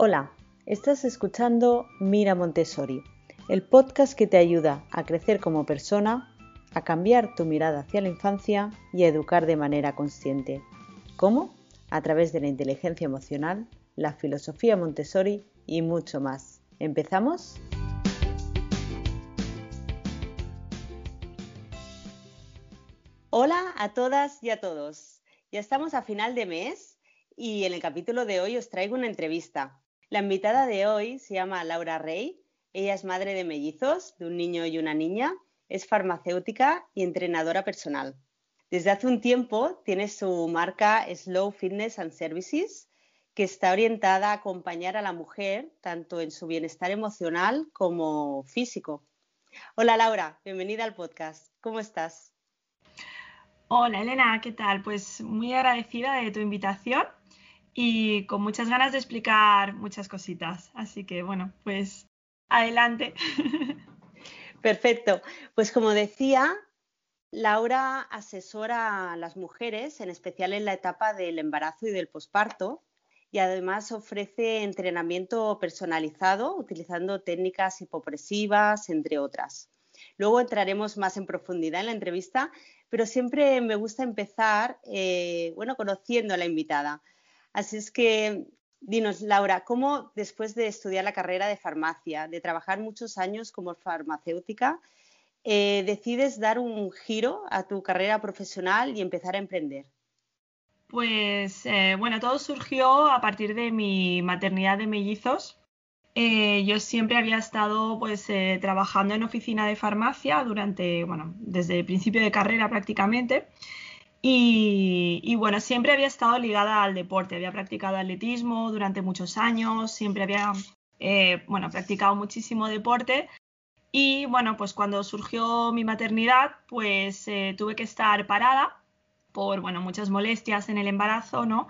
Hola, estás escuchando Mira Montessori, el podcast que te ayuda a crecer como persona, a cambiar tu mirada hacia la infancia y a educar de manera consciente. ¿Cómo? A través de la inteligencia emocional, la filosofía Montessori y mucho más. ¿Empezamos? Hola a todas y a todos. Ya estamos a final de mes y en el capítulo de hoy os traigo una entrevista. La invitada de hoy se llama Laura Rey. Ella es madre de mellizos, de un niño y una niña. Es farmacéutica y entrenadora personal. Desde hace un tiempo tiene su marca Slow Fitness and Services, que está orientada a acompañar a la mujer tanto en su bienestar emocional como físico. Hola Laura, bienvenida al podcast. ¿Cómo estás? Hola Elena, ¿qué tal? Pues muy agradecida de tu invitación y con muchas ganas de explicar muchas cositas. Así que bueno, pues adelante. Perfecto. Pues como decía, Laura asesora a las mujeres, en especial en la etapa del embarazo y del posparto, y además ofrece entrenamiento personalizado utilizando técnicas hipopresivas, entre otras. Luego entraremos más en profundidad en la entrevista, pero siempre me gusta empezar, eh, bueno, conociendo a la invitada. Así es que, dinos, Laura, ¿cómo después de estudiar la carrera de farmacia, de trabajar muchos años como farmacéutica, eh, decides dar un giro a tu carrera profesional y empezar a emprender? Pues eh, bueno, todo surgió a partir de mi maternidad de mellizos. Eh, yo siempre había estado pues trabajando en oficina de farmacia durante, bueno, desde el principio de carrera prácticamente. Y, bueno, siempre había estado ligada al deporte, había practicado atletismo durante muchos años, siempre había, eh, bueno, practicado muchísimo deporte. Y bueno, pues cuando surgió mi maternidad, pues eh, tuve que estar parada por, bueno, muchas molestias en el embarazo, ¿no?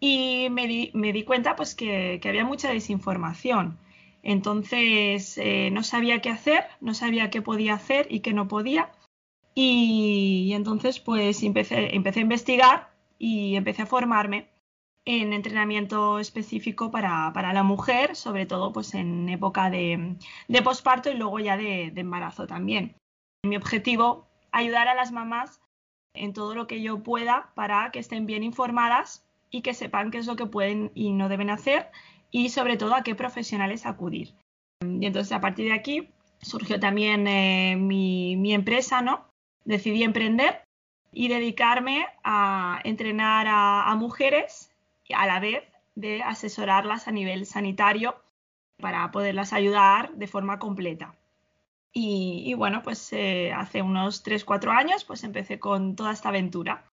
Y me di, cuenta, pues, que, había mucha desinformación. Entonces, eh, no sabía qué hacer, no sabía qué podía hacer y qué no podía. Y, entonces pues empecé, empecé a investigar y empecé a formarme en entrenamiento específico para, la mujer, sobre todo pues en época de, posparto y luego ya de, embarazo también. Mi objetivo, ayudar a las mamás en todo lo que yo pueda para que estén bien informadas y que sepan qué es lo que pueden y no deben hacer y sobre todo a qué profesionales acudir. Y entonces a partir de aquí surgió también eh, mi, mi, empresa, ¿no? Decidí emprender y dedicarme a entrenar a, mujeres y a la vez de asesorarlas a nivel sanitario para poderlas ayudar de forma completa. Y, bueno, pues eh, hace unos 3-4 años pues empecé con toda esta aventura.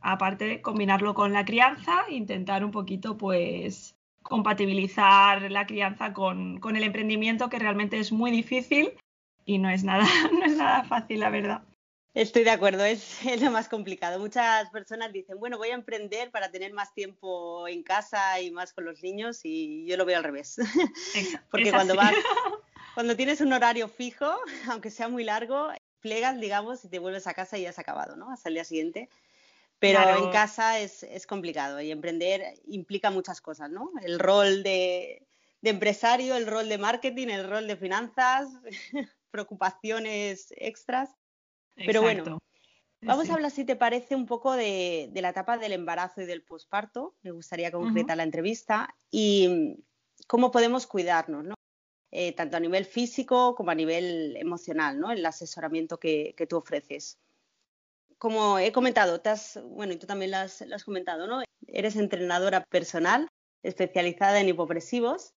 Aparte de combinarlo con la crianza, intentar un poquito pues compatibilizar la crianza con, con el emprendimiento que realmente es muy difícil y no es nada, no es nada fácil, la verdad. Estoy de acuerdo, es, lo más complicado. Muchas personas dicen, bueno, voy a emprender para tener más tiempo en casa y más con los niños y yo lo veo al revés. Porque cuando vas, cuando tienes un horario fijo, aunque sea muy largo, plegas, digamos, y te vuelves a casa y ya has acabado, ¿no? Hasta el día siguiente. Pero en casa es, complicado y emprender implica muchas cosas, ¿no? El rol de, de empresario, el rol de marketing, el rol de finanzas, preocupaciones extras. Pero bueno, vamos a hablar, si te parece, un poco de, la etapa del embarazo y del posparto. Me gustaría concretar la entrevista y mm, cómo podemos cuidarnos, ¿no? Eh, tanto a nivel físico como a nivel emocional, ¿no? El asesoramiento que, tú ofreces. Como he comentado, bueno, y tú también lo has, comentado, ¿no? Eres entrenadora personal especializada en hipopresivos,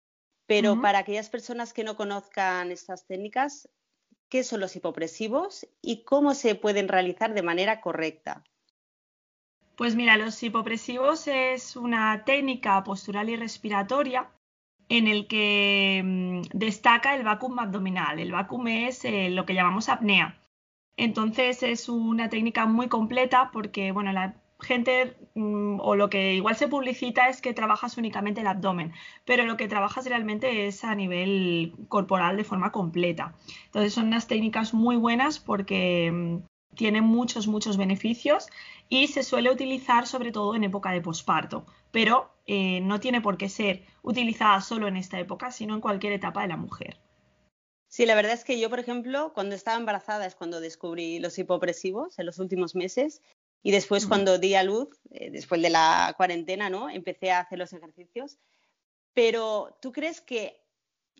pero para aquellas personas que no conozcan estas técnicas, qué son los hipopresivos y cómo se pueden realizar de manera correcta. Pues mira, los hipopresivos es una técnica postural y respiratoria en el que mm, destaca el vacuum abdominal. El vacuum es eh, lo que llamamos apnea. Entonces es una técnica muy completa porque bueno, la gente mm, o lo que igual se publicita es que trabajas únicamente el abdomen, pero lo que trabajas realmente es a nivel corporal de forma completa. Entonces son unas técnicas muy buenas porque mm, tiene muchos, muchos beneficios y se suele utilizar sobre todo en época de posparto, pero eh, no tiene por qué ser utilizada solo en esta época, sino en cualquier etapa de la mujer. Sí, la verdad es que yo, por ejemplo, cuando estaba embarazada es cuando descubrí los hipopresivos en los últimos meses y después cuando di a luz, eh, después de la cuarentena, ¿no? Empecé a hacer los ejercicios. Pero, ¿tú crees que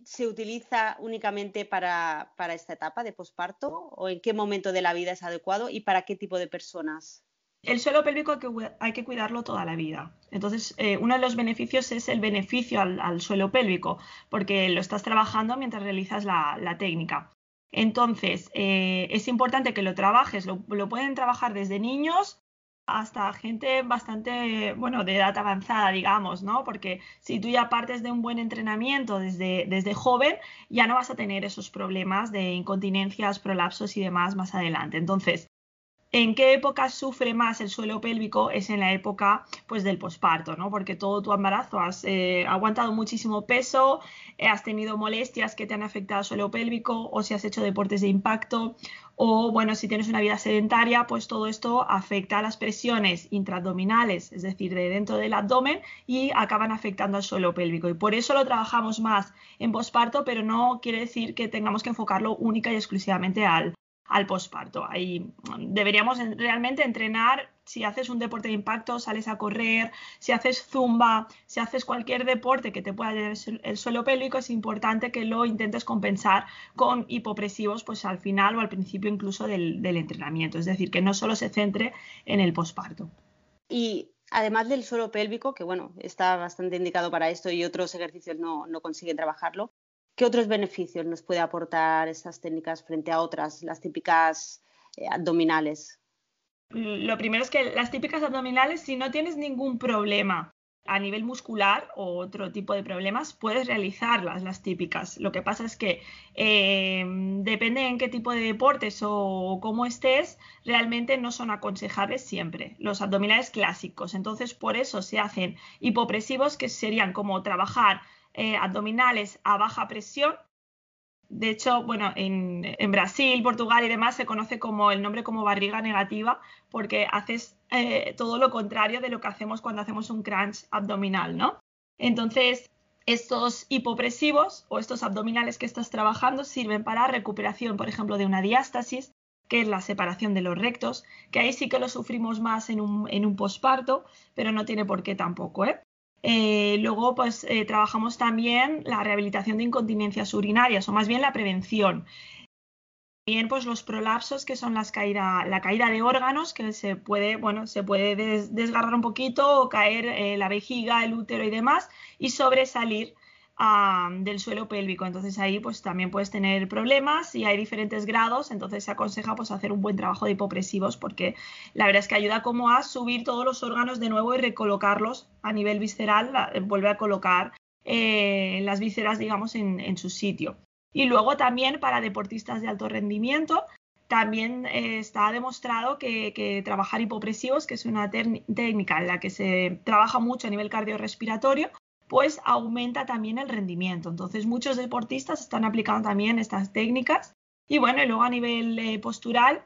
se utiliza únicamente para, esta etapa de posparto o en qué momento de la vida es adecuado y para qué tipo de personas? El suelo pélvico hay que, cuidarlo toda la vida. Entonces, eh, uno de los beneficios es el beneficio al, suelo pélvico, porque lo estás trabajando mientras realizas la, técnica. Entonces, eh, es importante que lo trabajes, lo, pueden trabajar desde niños hasta gente bastante, bueno, de edad avanzada, digamos, ¿no? Porque si tú ya partes de un buen entrenamiento desde, desde joven, ya no vas a tener esos problemas de incontinencias, prolapsos y demás más adelante. Entonces, ¿En qué época sufre más el suelo pélvico? Es en la época pues, del posparto, ¿no? Porque todo tu embarazo has eh, aguantado muchísimo peso, eh, has tenido molestias que te han afectado el suelo pélvico, o si has hecho deportes de impacto, o bueno, si tienes una vida sedentaria, pues todo esto afecta a las presiones intraabdominales, es decir, de dentro del abdomen, y acaban afectando al suelo pélvico. Y por eso lo trabajamos más en posparto, pero no quiere decir que tengamos que enfocarlo única y exclusivamente al, al posparto. Ahí mm, deberíamos realmente entrenar si haces un deporte de impacto, sales a correr, si haces zumba, si haces cualquier deporte que te pueda llevar el suelo pélvico, es importante que lo intentes compensar con hipopresivos, pues al final o al principio incluso del, entrenamiento. Es decir, que no solo se centre en el posparto. Y además del suelo pélvico, que bueno, está bastante indicado para esto y otros ejercicios no, no consiguen trabajarlo, ¿Qué otros beneficios nos puede aportar estas técnicas frente a otras, las típicas eh, abdominales? Lo primero es que las típicas abdominales, si no tienes ningún problema a nivel muscular o otro tipo de problemas, puedes realizarlas, las típicas. Lo que pasa es que eh, depende en qué tipo de deportes o cómo estés, realmente no son aconsejables siempre. Los abdominales clásicos. Entonces, por eso se hacen hipopresivos, que serían como trabajar eh, abdominales a baja presión. De hecho, bueno, en, Brasil, Portugal y demás se conoce como el nombre como barriga negativa porque haces eh, todo lo contrario de lo que hacemos cuando hacemos un crunch abdominal, ¿no? Entonces, estos hipopresivos o estos abdominales que estás trabajando sirven para recuperación, por ejemplo, de una diástasis, que es la separación de los rectos, que ahí sí que lo sufrimos más en un, en un posparto, pero no tiene por qué tampoco, ¿eh? Eh, luego, pues eh, trabajamos también la rehabilitación de incontinencias urinarias, o más bien la prevención. También, pues los prolapsos, que son las caída, la caída de órganos, que se puede, bueno, se puede desgarrar un poquito o caer eh, la vejiga, el útero y demás, y sobresalir del suelo pélvico. Entonces ahí pues también puedes tener problemas y hay diferentes grados, entonces se aconseja pues hacer un buen trabajo de hipopresivos porque la verdad es que ayuda como a subir todos los órganos de nuevo y recolocarlos a nivel visceral, vuelve a colocar eh, las vísceras digamos en, su sitio. Y luego también para deportistas de alto rendimiento también eh, está demostrado que, que, trabajar hipopresivos, que es una técnica en la que se trabaja mucho a nivel cardiorrespiratorio, pues aumenta también el rendimiento. Entonces muchos deportistas están aplicando también estas técnicas. Y bueno, y luego a nivel eh, postural,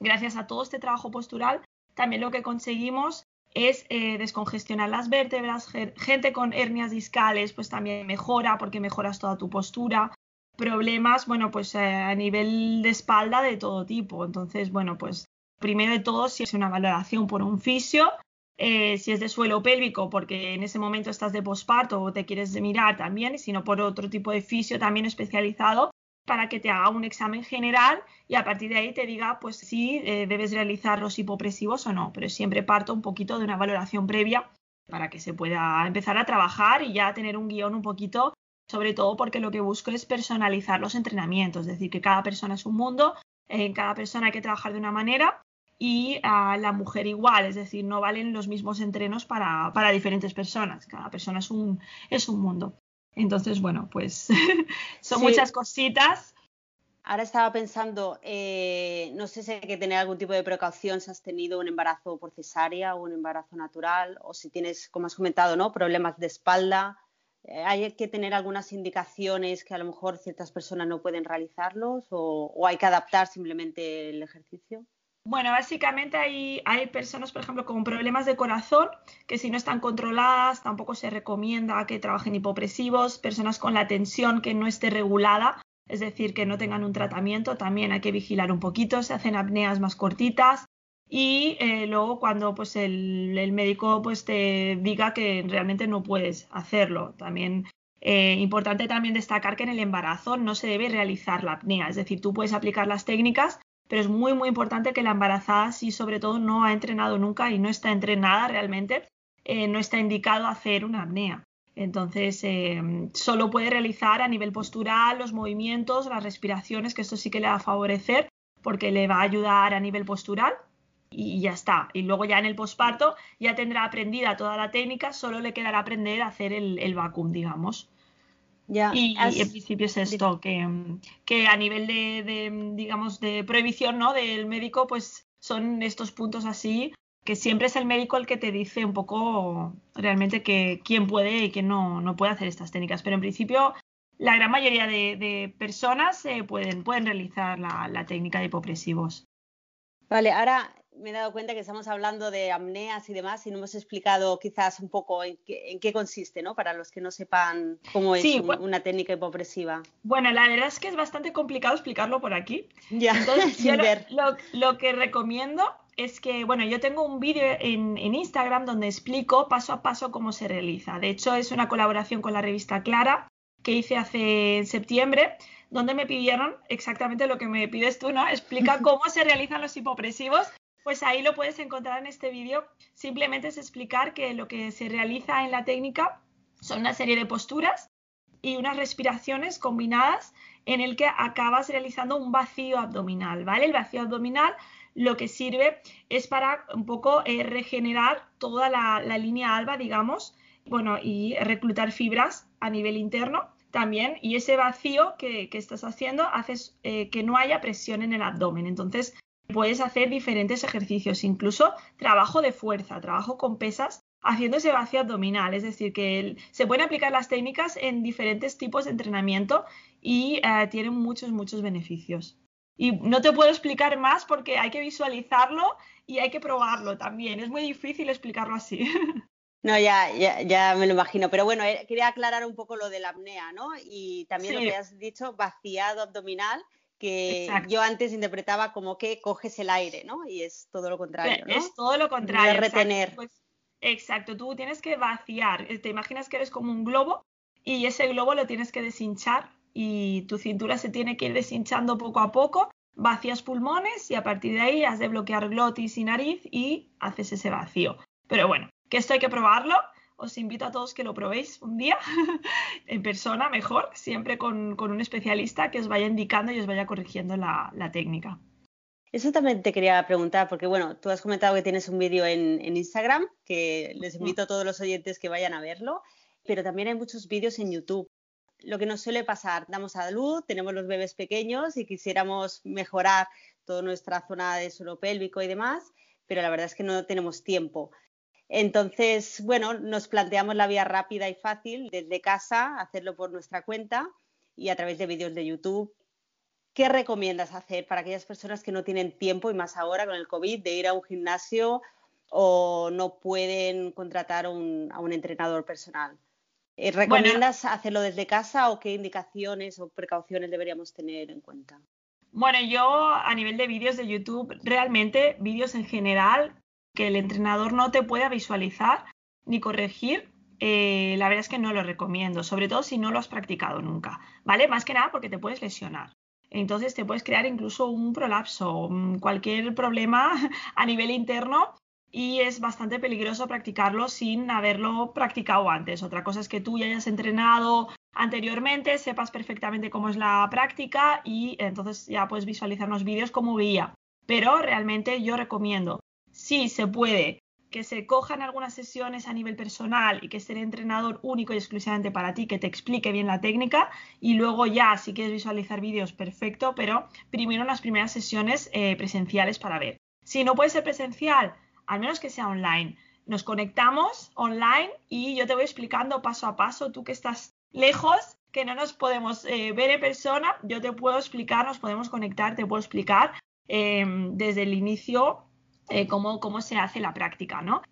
gracias a todo este trabajo postural, también lo que conseguimos es eh, descongestionar las vértebras. Gente con hernias discales, pues también mejora porque mejoras toda tu postura. Problemas, bueno, pues eh, a nivel de espalda de todo tipo. Entonces, bueno, pues primero de todo, si es una valoración por un fisio, eh, si es de suelo pélvico, porque en ese momento estás de posparto o te quieres mirar también, sino por otro tipo de fisio también especializado para que te haga un examen general y a partir de ahí te diga pues si eh, debes realizar los hipopresivos o no, pero siempre parto un poquito de una valoración previa para que se pueda empezar a trabajar y ya tener un guion un poquito, sobre todo porque lo que busco es personalizar los entrenamientos, es decir, que cada persona es un mundo, en cada persona hay que trabajar de una manera y a la mujer igual, es decir, no valen los mismos entrenos para, diferentes personas, cada persona es un, es un mundo. Entonces, bueno, pues son muchas cositas. Ahora estaba pensando, eh, no sé si hay que tener algún tipo de precaución si has tenido un embarazo por cesárea o un embarazo natural, o si tienes, como has comentado, ¿no? problemas de espalda. Eh, ¿Hay que tener algunas indicaciones que a lo mejor ciertas personas no pueden realizarlos o hay que adaptar simplemente el ejercicio? Bueno, básicamente hay, hay personas, por ejemplo, con problemas de corazón, que si no están controladas, tampoco se recomienda que trabajen hipopresivos, personas con la tensión que no esté regulada, es decir, que no tengan un tratamiento, también hay que vigilar un poquito, se hacen apneas más cortitas y eh, luego cuando pues el, el, médico pues te diga que realmente no puedes hacerlo. También eh, importante también destacar que en el embarazo no se debe realizar la apnea, es decir, tú puedes aplicar las técnicas, pero es muy, muy importante que la embarazada, si sobre todo no ha entrenado nunca y no está entrenada realmente, eh, no está indicado hacer una apnea. Entonces, eh, solo puede realizar a nivel postural los movimientos, las respiraciones, que esto sí que le va a favorecer porque le va a ayudar a nivel postural y ya está. Y luego ya en el posparto ya tendrá aprendida toda la técnica, solo le quedará aprender a hacer el, el vacuum, digamos y, en principio es esto, que, que a nivel de, digamos, de prohibición ¿no? del médico, pues son estos puntos así, que siempre es el médico el que te dice un poco realmente que quién puede y quién no, no puede hacer estas técnicas. Pero en principio, la gran mayoría de, personas eh, pueden, pueden realizar la, la técnica de hipopresivos. Vale, ahora me he dado cuenta que estamos hablando de amneas y demás y no hemos explicado quizás un poco en qué, consiste, ¿no? Para los que no sepan cómo es una técnica hipopresiva. Bueno, la verdad es que es bastante complicado explicarlo por aquí. Ya, Entonces, sin ver. Lo, que recomiendo es que, bueno, yo tengo un vídeo en, en, Instagram donde explico paso a paso cómo se realiza. De hecho, es una colaboración con la revista Clara que hice hace en septiembre donde me pidieron exactamente lo que me pides tú, ¿no? Explica cómo se realizan los hipopresivos pues ahí lo puedes encontrar en este vídeo. Simplemente es explicar que lo que se realiza en la técnica son una serie de posturas y unas respiraciones combinadas en el que acabas realizando un vacío abdominal, ¿vale? El vacío abdominal lo que sirve es para un poco eh, regenerar toda la, línea alba, digamos, bueno, y reclutar fibras a nivel interno también. Y ese vacío que, estás haciendo hace eh, que no haya presión en el abdomen. Entonces, Puedes hacer diferentes ejercicios, incluso trabajo de fuerza, trabajo con pesas, haciendo ese vacío abdominal. Es decir, que se pueden aplicar las técnicas en diferentes tipos de entrenamiento y eh, tienen muchos, muchos beneficios. Y no te puedo explicar más porque hay que visualizarlo y hay que probarlo también. Es muy difícil explicarlo así. No, ya, ya, me lo imagino. Pero bueno, eh, quería aclarar un poco lo de la apnea, ¿no? Y también lo que has dicho, vaciado abdominal, que yo antes interpretaba como que coges el aire, ¿no? Y es todo lo contrario, ¿no? Es todo lo contrario. De retener. Pues, exacto, tú tienes que vaciar. Te imaginas que eres como un globo y ese globo lo tienes que deshinchar y tu cintura se tiene que ir deshinchando poco a poco. Vacías pulmones y a partir de ahí has de bloquear glotis y nariz y haces ese vacío. Pero bueno, que esto hay que probarlo os invito a todos que lo probéis un día en persona, mejor, siempre con, un especialista que os vaya indicando y os vaya corrigiendo la, técnica. Eso también te quería preguntar, porque bueno, tú has comentado que tienes un vídeo en, Instagram, que les invito a todos los oyentes que vayan a verlo, pero también hay muchos vídeos en YouTube. Lo que nos suele pasar, damos a luz, tenemos los bebés pequeños y quisiéramos mejorar toda nuestra zona de suelo pélvico y demás, pero la verdad es que no tenemos tiempo. Entonces, bueno, nos planteamos la vía rápida y fácil desde casa, hacerlo por nuestra cuenta y a través de vídeos de YouTube. ¿Qué recomiendas hacer para aquellas personas que no tienen tiempo y más ahora con el COVID de ir a un gimnasio o no pueden contratar a un entrenador personal? Eh, ¿Recomiendas hacerlo desde casa o qué indicaciones o precauciones deberíamos tener en cuenta? Bueno, yo a nivel de vídeos de YouTube, realmente vídeos en general, que el entrenador no te pueda visualizar ni corregir, eh, la verdad es que no lo recomiendo, sobre todo si no lo has practicado nunca, ¿vale? Más que nada porque te puedes lesionar. Entonces te puedes crear incluso un prolapso, mm, cualquier problema a nivel interno y es bastante peligroso practicarlo sin haberlo practicado antes. Otra cosa es que tú ya hayas entrenado anteriormente, sepas perfectamente cómo es la práctica y entonces ya puedes visualizar los vídeos como guía. Pero realmente yo recomiendo sí se puede que se cojan algunas sesiones a nivel personal y que esté entrenador único y exclusivamente para ti, que te explique bien la técnica y luego ya si quieres visualizar vídeos, perfecto, pero primero las primeras sesiones eh, presenciales para ver. Si no puede ser presencial, al menos que sea online. Nos conectamos online y yo te voy explicando paso a paso, tú que estás lejos, que no nos podemos eh, ver en persona, yo te puedo explicar, nos podemos conectar, te puedo explicar em, desde el inicio eh, cómo, se hace la práctica, ¿no?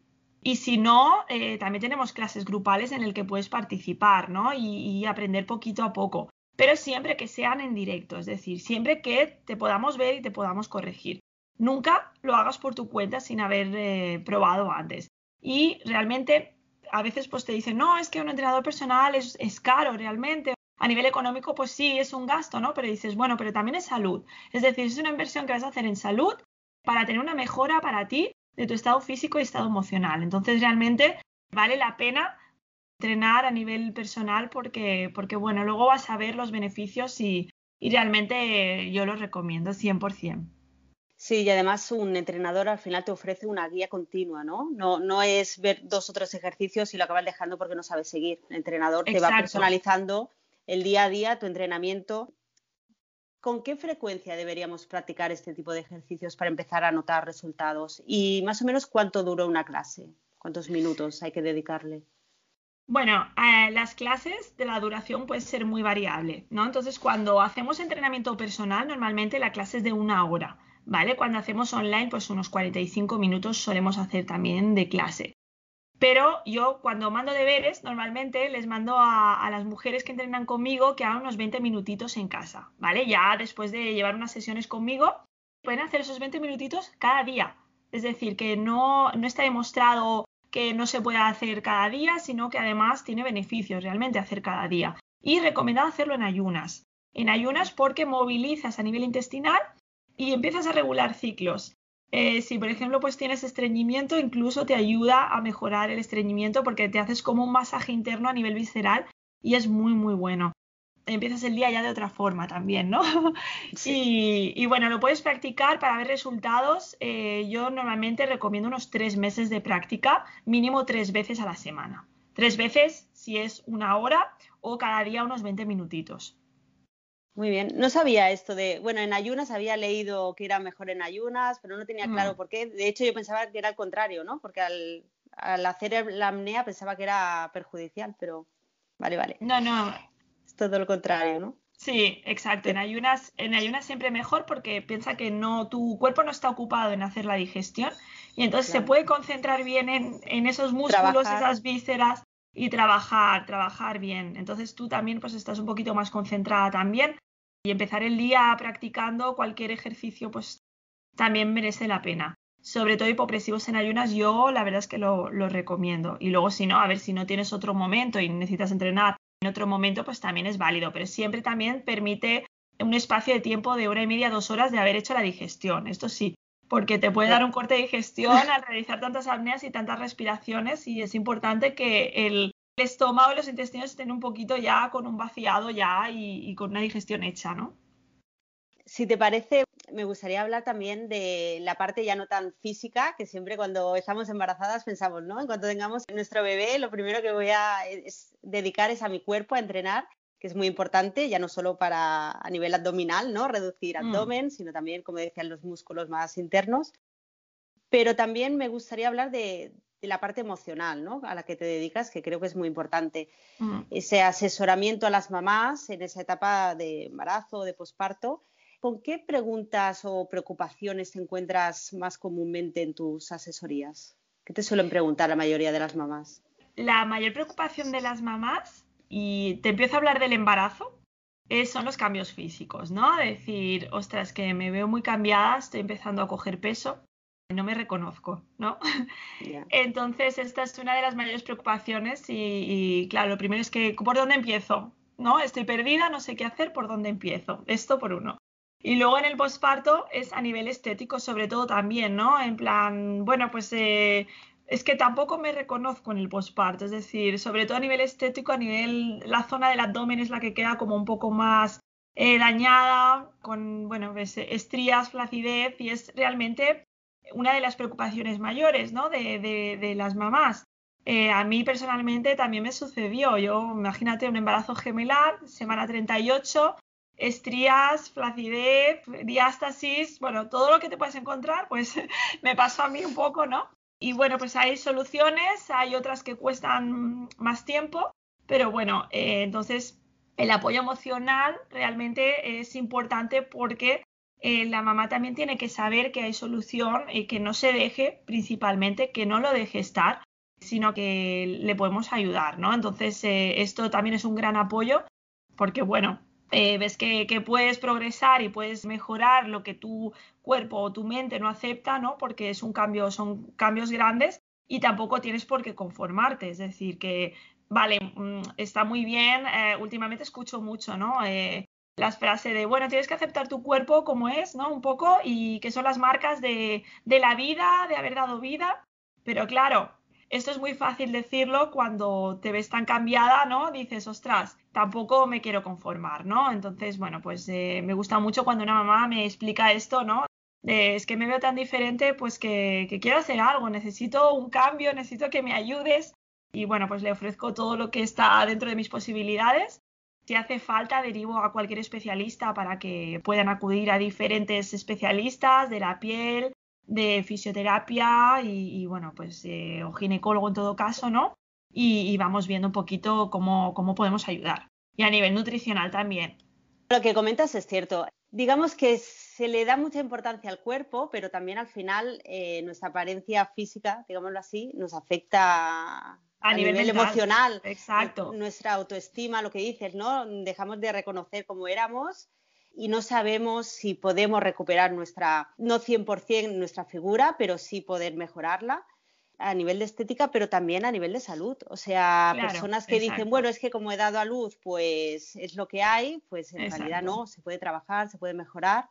Y si no, eh, también tenemos clases grupales en el que puedes participar, ¿no? Y, aprender poquito a poco. Pero siempre que sean en directo, es decir, siempre que te podamos ver y te podamos corregir. Nunca lo hagas por tu cuenta sin haber eh, probado antes. Y realmente a veces pues te dicen, no, es que un entrenador personal es, es caro realmente. A nivel económico, pues sí, es un gasto, ¿no? Pero dices, bueno, pero también es salud. Es decir, es una inversión que vas a hacer en salud para tener una mejora para ti de tu estado físico y estado emocional. Entonces, realmente vale la pena entrenar a nivel personal porque, porque bueno, luego vas a ver los beneficios y, y realmente yo los recomiendo 100%. Sí, y además un entrenador al final te ofrece una guía continua, ¿no? No, no es ver dos o tres ejercicios y lo acabas dejando porque no sabes seguir. El entrenador te va personalizando el día a día tu entrenamiento. ¿Con qué frecuencia deberíamos practicar este tipo de ejercicios para empezar a notar resultados? Y más o menos cuánto dura una clase, cuántos minutos hay que dedicarle. Bueno, eh, las clases de la duración puede ser muy variable, ¿no? Entonces, cuando hacemos entrenamiento personal, normalmente la clase es de una hora. ¿vale? Cuando hacemos online, pues unos 45 minutos solemos hacer también de clase. Pero yo cuando mando deberes, normalmente les mando a, las mujeres que entrenan conmigo que hagan unos 20 minutitos en casa, ¿vale? Ya después de llevar unas sesiones conmigo, pueden hacer esos 20 minutitos cada día. Es decir, que no, no está demostrado que no se pueda hacer cada día, sino que además tiene beneficios realmente hacer cada día. Y recomendado hacerlo en ayunas. En ayunas porque movilizas a nivel intestinal y empiezas a regular ciclos. Eh, si, por ejemplo, pues tienes estreñimiento, incluso te ayuda a mejorar el estreñimiento porque te haces como un masaje interno a nivel visceral y es muy, muy bueno. Empiezas el día ya de otra forma también, ¿no? Y, bueno, lo puedes practicar para ver resultados. Eh, yo normalmente recomiendo unos tres meses de práctica, mínimo tres veces a la semana. Tres veces si es una hora o cada día unos 20 minutitos. Muy bien, no sabía esto de, bueno, en ayunas había leído que era mejor en ayunas, pero no tenía claro mm. por qué. De hecho, yo pensaba que era al contrario, ¿no? Porque al, hacer la apnea pensaba que era perjudicial, pero vale, vale. No, no. Es todo lo contrario, ¿no? Sí, exacto. En ayunas, en ayunas siempre mejor porque piensa que no, tu cuerpo no está ocupado en hacer la digestión y entonces se puede concentrar bien en, esos músculos, esas vísceras y trabajar, trabajar bien. Entonces tú también pues estás un poquito más concentrada también y empezar el día practicando cualquier ejercicio pues también merece la pena. Sobre todo hipopresivos en ayunas, yo la verdad es que lo, lo recomiendo. Y luego si no, a ver si no tienes otro momento y necesitas entrenar en otro momento, pues también es válido. Pero siempre también permite un espacio de tiempo de hora y media, dos horas de haber hecho la digestión. Esto sí, porque te puede dar un corte de digestión al realizar tantas apneas y tantas respiraciones y es importante que el estómago y los intestinos estén un poquito ya con un vaciado ya y, con una digestión hecha, ¿no? Si te parece, me gustaría hablar también de la parte ya no tan física, que siempre cuando estamos embarazadas pensamos, ¿no? En cuanto tengamos nuestro bebé, lo primero que voy a dedicar es a mi cuerpo, a entrenar que es muy importante, ya no solo para a nivel abdominal, ¿no? Reducir mm. abdomen, sino también, como decían, los músculos más internos. Pero también me gustaría hablar de, la parte emocional, ¿no? A la que te dedicas, que creo que es muy importante. Mm. Ese asesoramiento a las mamás en esa etapa de embarazo, de posparto. ¿Con qué preguntas o preocupaciones te encuentras más comúnmente en tus asesorías? ¿Qué te suelen preguntar la mayoría de las mamás? La mayor preocupación de las mamás y te empiezo a hablar del embarazo, eh, son los cambios físicos, ¿no? Decir, ostras, que me veo muy cambiada, estoy empezando a coger peso, no me reconozco, ¿no? Entonces, esta es una de las mayores preocupaciones y, claro, lo primero es que, ¿por dónde empiezo? ¿No? Estoy perdida, no sé qué hacer, ¿por dónde empiezo? Esto por uno. Y luego en el posparto es a nivel estético sobre todo también, ¿no? En plan, bueno, pues eh, es que tampoco me reconozco en el posparto, es decir, sobre todo a nivel estético, a nivel, la zona del abdomen es la que queda como un poco más eh, dañada, con, bueno, pues, estrías, flacidez, y es realmente una de las preocupaciones mayores, ¿no? De, las mamás. Eh, a mí personalmente también me sucedió, yo, imagínate, un embarazo gemelar, semana 38, estrías, flacidez, diástasis, bueno, todo lo que te puedes encontrar, pues me pasó a mí un poco, ¿no? Y bueno, pues hay soluciones, hay otras que cuestan más tiempo, pero bueno, eh, entonces el apoyo emocional realmente es importante porque eh, la mamá también tiene que saber que hay solución y que no se deje, principalmente, que no lo deje estar, sino que le podemos ayudar, ¿no? Entonces, eh, esto también es un gran apoyo porque, bueno, eh, ves que, puedes progresar y puedes mejorar lo que tu cuerpo o tu mente no acepta, ¿no? Porque es un cambio, son cambios grandes y tampoco tienes por qué conformarte. Es decir, que, vale, mm, está muy bien, últimamente escucho mucho, ¿no? las frases de, bueno, tienes que aceptar tu cuerpo como es, ¿no? Un poco, y que son las marcas de, de la vida, de haber dado vida. Pero claro, esto es muy fácil decirlo cuando te ves tan cambiada, ¿no? Dices, ostras, tampoco me quiero conformar, ¿no? Entonces, bueno, pues eh, me gusta mucho cuando una mamá me explica esto, ¿no? es que me veo tan diferente, pues que, que quiero hacer algo, necesito un cambio, necesito que me ayudes. Y bueno, pues le ofrezco todo lo que está dentro de mis posibilidades si hace falta, derivo a cualquier especialista para que puedan acudir a diferentes especialistas de la piel, de fisioterapia y, bueno, pues eh, o ginecólogo en todo caso, ¿no? Y, vamos viendo un poquito cómo, cómo podemos ayudar. Y a nivel nutricional también. Lo que comentas es cierto. Digamos que se le da mucha importancia al cuerpo, pero también al final eh, nuestra apariencia física, digámoslo así, nos afecta a, nivel, emocional. Exacto. Nuestra autoestima, lo que dices, ¿no? Dejamos de reconocer cómo éramos y no sabemos si podemos recuperar nuestra, no 100% nuestra figura, pero sí poder mejorarla a nivel de estética, pero también a nivel de salud. O sea, personas que dicen, bueno, es que como he dado a luz, pues es lo que hay, pues en realidad no, se puede trabajar, se puede mejorar.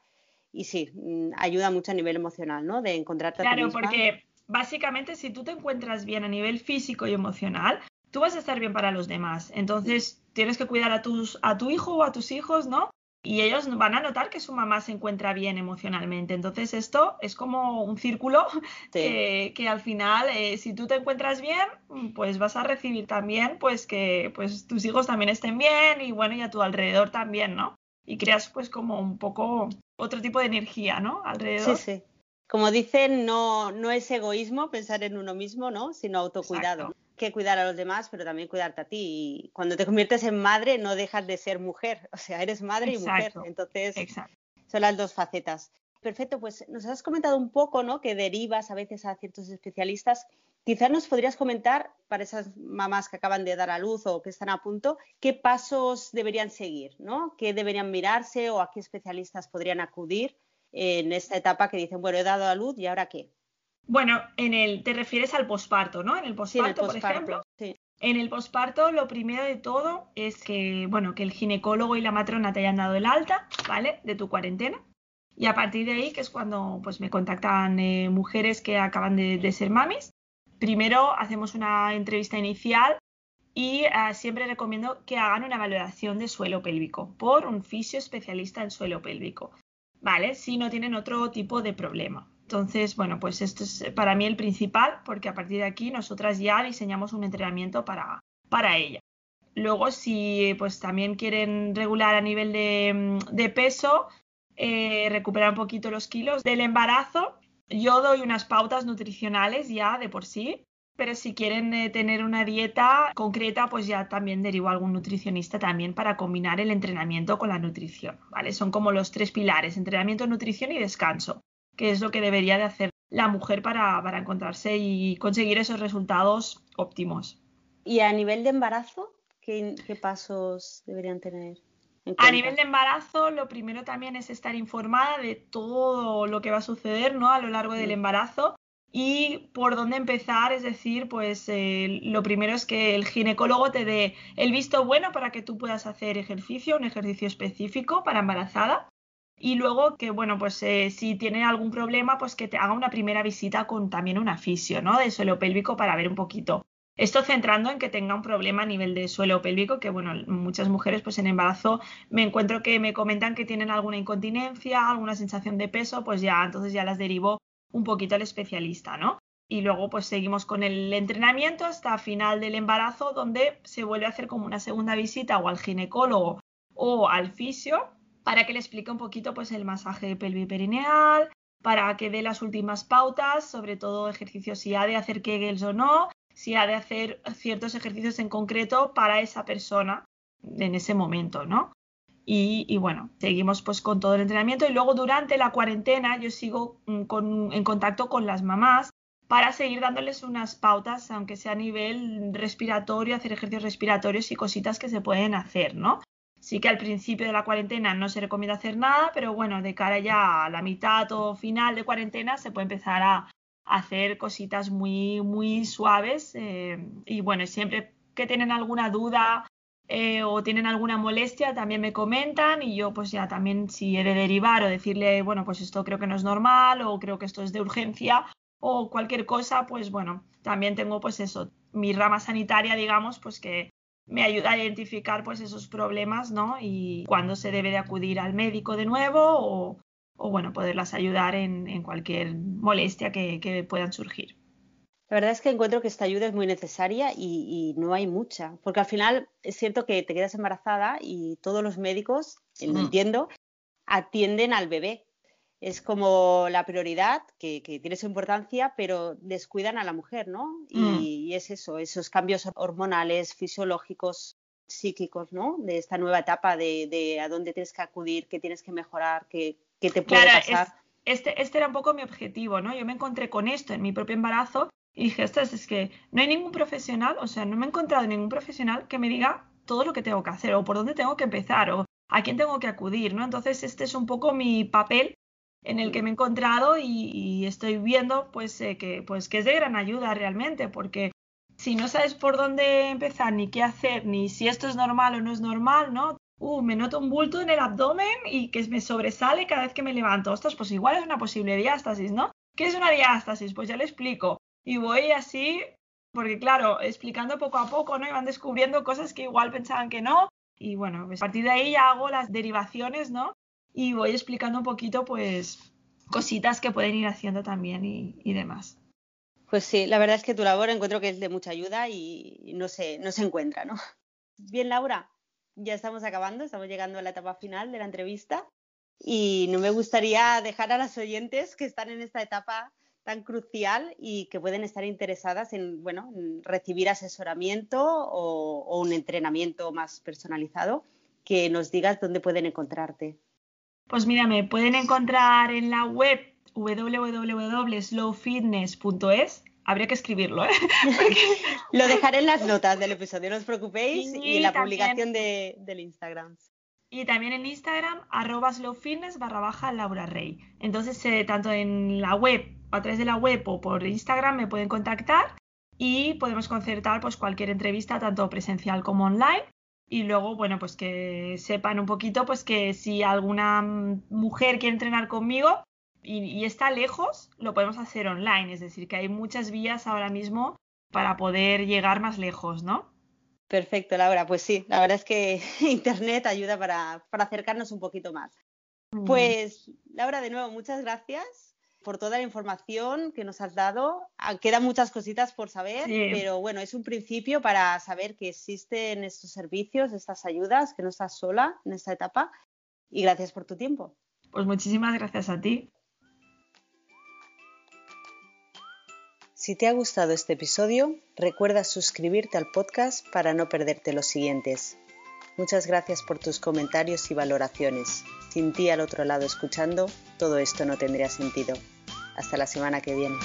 Y sí, mm, ayuda mucho a nivel emocional, ¿no? De encontrarte Claro, porque básicamente si tú te encuentras bien a nivel físico y emocional, tú vas a estar bien para los demás. Entonces tienes que cuidar a, tus, a tu hijo o a tus hijos, ¿no? Y ellos van a notar que su mamá se encuentra bien emocionalmente. Entonces esto es como un círculo que, al final, eh, si tú te encuentras bien, pues vas a recibir también pues que pues tus hijos también estén bien y bueno, y a tu alrededor también, ¿no? Y creas pues como un poco otro tipo de energía, ¿no? Alrededor. Sí, sí como dicen, no, no es egoísmo pensar en uno mismo, ¿no? Sino autocuidado. Que cuidar a los demás, pero también cuidarte a ti. Y cuando te conviertes en madre, no dejas de ser mujer. O sea, eres madre y mujer. Entonces, son las dos facetas. Perfecto, pues nos has comentado un poco, ¿no? Que derivas a veces a ciertos especialistas. Quizás nos podrías comentar, para esas mamás que acaban de dar a luz o que están a punto, qué pasos deberían seguir, ¿no? ¿Qué deberían mirarse o a qué especialistas podrían acudir en esta etapa que dicen, bueno, he dado a luz y ahora qué? Bueno, en el, te refieres al posparto, ¿no? En el posparto, por ejemplo. Sí. En el posparto, lo primero de todo es que, bueno, que el ginecólogo y la matrona te hayan dado el alta, ¿vale? De tu cuarentena. Y a partir de ahí, que es cuando pues, me contactan eh, mujeres que acaban de, ser mamis, primero hacemos una entrevista inicial y ah, siempre recomiendo que hagan una valoración de suelo pélvico por un fisio especialista en suelo pélvico. ¿vale? Si no tienen otro tipo de problema. Entonces, bueno, pues esto es para mí el principal, porque a partir de aquí nosotras ya diseñamos un entrenamiento para, para ella. Luego, si pues también quieren regular a nivel de, peso, eh, recuperar un poquito los kilos del embarazo, yo doy unas pautas nutricionales ya de por sí, pero si quieren eh, tener una dieta concreta, pues ya también derivo a algún nutricionista también para combinar el entrenamiento con la nutrición, ¿vale? Son como los tres pilares, entrenamiento, nutrición y descanso, que es lo que debería de hacer la mujer para, para encontrarse y conseguir esos resultados óptimos. ¿Y a nivel de embarazo, qué, pasos deberían tener? A nivel de embarazo, lo primero también es estar informada de todo lo que va a suceder ¿no? a lo largo del embarazo y por dónde empezar, es decir, pues eh, lo primero es que el ginecólogo te dé el visto bueno para que tú puedas hacer ejercicio, un ejercicio específico para embarazada. Y luego que, bueno, pues eh, si tiene algún problema, pues que te haga una primera visita con también un fisio, ¿no? De suelo pélvico para ver un poquito. Esto centrando en que tenga un problema a nivel de suelo pélvico, que bueno, muchas mujeres pues en embarazo me encuentro que me comentan que tienen alguna incontinencia, alguna sensación de peso, pues ya, entonces ya las derivo un poquito al especialista, ¿no? Y luego pues seguimos con el entrenamiento hasta final del embarazo donde se vuelve a hacer como una segunda visita o al ginecólogo o al fisio para que le explique un poquito pues el masaje pelviperineal, para que dé las últimas pautas, sobre todo ejercicios si ha de hacer kegels o no, si ha de hacer ciertos ejercicios en concreto para esa persona en ese momento, ¿no? Y, bueno, seguimos pues con todo el entrenamiento y luego durante la cuarentena yo sigo mm, en contacto con las mamás para seguir dándoles unas pautas, aunque sea a nivel respiratorio, hacer ejercicios respiratorios y cositas que se pueden hacer, ¿no? Sí que al principio de la cuarentena no se recomienda hacer nada, pero bueno, de cara ya a la mitad o final de cuarentena se puede empezar a hacer cositas muy, muy suaves. Eh, y bueno, siempre que tienen alguna duda eh, o tienen alguna molestia, también me comentan y yo pues ya también si he de derivar o decirle, bueno, pues esto creo que no es normal o creo que esto es de urgencia o cualquier cosa, pues bueno, también tengo pues eso, mi rama sanitaria, digamos, pues que me ayuda a identificar pues esos problemas, ¿no? Y cuándo se debe de acudir al médico de nuevo o, bueno, poderlas ayudar en, cualquier molestia que, puedan surgir. La verdad es que encuentro que esta ayuda es muy necesaria y, no hay mucha, porque al final es cierto que te quedas embarazada y todos los médicos, lo mm. entiendo, atienden al bebé es como la prioridad, que, tiene su importancia, pero descuidan a la mujer, ¿no? Y, mm. es eso, esos cambios hormonales, fisiológicos, psíquicos, ¿no? De esta nueva etapa de, a dónde tienes que acudir, qué tienes que mejorar, qué, te puede pasar. este, este era un poco mi objetivo, ¿no? Yo me encontré con esto en mi propio embarazo y dije, esto es que no hay ningún profesional, o sea, no me he encontrado ningún profesional que me diga todo lo que tengo que hacer o por dónde tengo que empezar o a quién tengo que acudir, ¿no? Entonces, este es un poco mi papel en el que me he encontrado y, estoy viendo pues, eh, que, pues que es de gran ayuda realmente, porque si no sabes por dónde empezar, ni qué hacer, ni si esto es normal o no es normal, ¿no? Uh, me noto un bulto en el abdomen y que me sobresale cada vez que me levanto. Ostras, pues igual es una posible diástasis, ¿no? ¿Qué es una diástasis? Pues ya le explico. Y voy así, porque claro, explicando poco a poco, ¿no? Y van descubriendo cosas que igual pensaban que no. Y bueno, pues a partir de ahí ya hago las derivaciones, ¿no? Y voy explicando un poquito pues cositas que pueden ir haciendo también y, demás. Pues sí, la verdad es que tu labor encuentro que es de mucha ayuda y no se, no se encuentra, ¿no? Bien, Laura, ya estamos acabando, estamos llegando a la etapa final de la entrevista y no me gustaría dejar a las oyentes que están en esta etapa tan crucial y que pueden estar interesadas en, bueno, recibir asesoramiento o, o un entrenamiento más personalizado, que nos digas dónde pueden encontrarte. Pues mira, me pueden encontrar en la web www.slowfitness.es. Habría que escribirlo, ¿eh? Lo dejaré en las notas del episodio, no os preocupéis, y, la publicación del Instagram. Y también en Instagram, arroba slowfitness barra baja Laura Rey. Entonces, eh, tanto en la web, a través de la web o por Instagram me pueden contactar y podemos concertar pues cualquier entrevista, tanto presencial como online y luego, bueno, pues que sepan un poquito, pues que si alguna mujer quiere entrenar conmigo y, está lejos, lo podemos hacer online, es decir, que hay muchas vías ahora mismo para poder llegar más lejos, ¿no? Perfecto, Laura, pues sí, la verdad es que Internet ayuda para, para acercarnos un poquito más. Pues, Laura, de nuevo, muchas gracias por toda la información que nos has dado. Ah, quedan muchas cositas por saber, pero bueno, es un principio para saber que existen estos servicios, estas ayudas, que no estás sola en esta etapa. Y gracias por tu tiempo. Pues muchísimas gracias a ti. Si te ha gustado este episodio, recuerda suscribirte al podcast para no perderte los siguientes. Muchas gracias por tus comentarios y valoraciones. Sin ti al otro lado escuchando, todo esto no tendría sentido. Hasta la semana que viene.